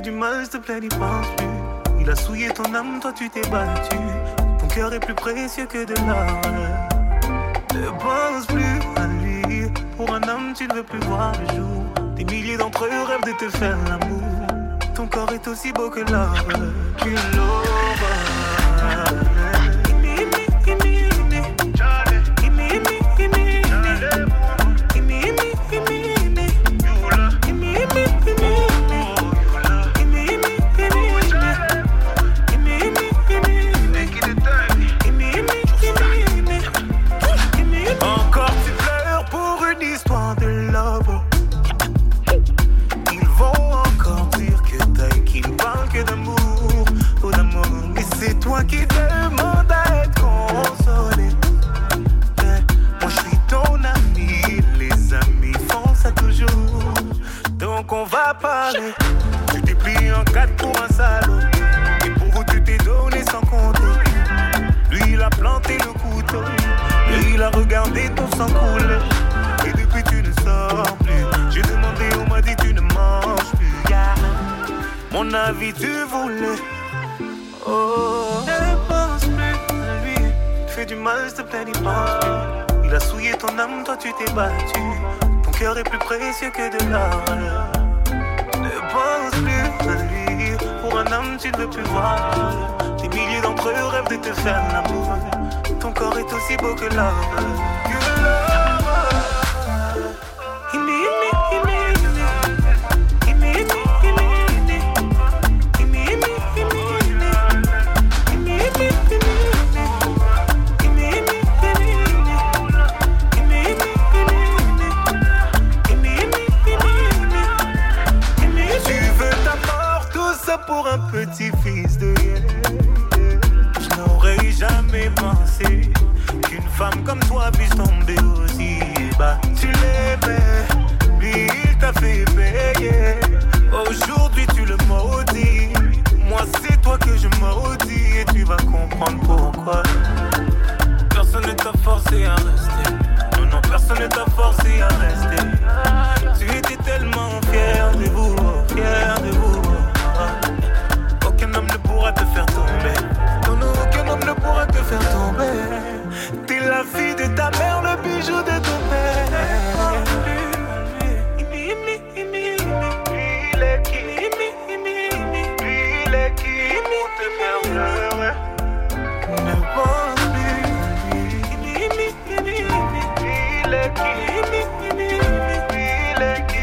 du mal, s'il te plaît, n'y pense plus. Il a souillé ton âme, toi tu t'es battu. Ton cœur est plus précieux que de l'or. Ne pense plus à lui. Pour un homme, tu ne veux plus voir le jour. Des milliers d'entre eux rêvent de te faire l'amour. Ton corps est aussi beau que l'or. Que l'or. Tu t'es pris en quatre pour un salaud. Et pour vous, tu t'es donné sans compter. Lui, il a planté le couteau. Lui, il a regardé ton sang couler. Et depuis, tu ne sors plus. J'ai demandé, on m'a dit, tu ne manges plus. Mon avis, tu voulais. Oh, ne pense plus à lui. Fais du mal, s'il te plaît, n'y pense. Il a souillé ton âme, toi, tu t'es battu. Ton cœur est plus précieux que de l'or pense plus à lui. Pour un homme, tu ne veux plus voir. Des milliers d'entre eux rêvent de te faire l'amour. Ton corps est aussi beau que l'or. pour un petit fils de Je n'aurais jamais pensé qu'une femme comme toi puisse tomber aussi bas. Tu l'aimais, lui il t'a fait payer. Like it, like.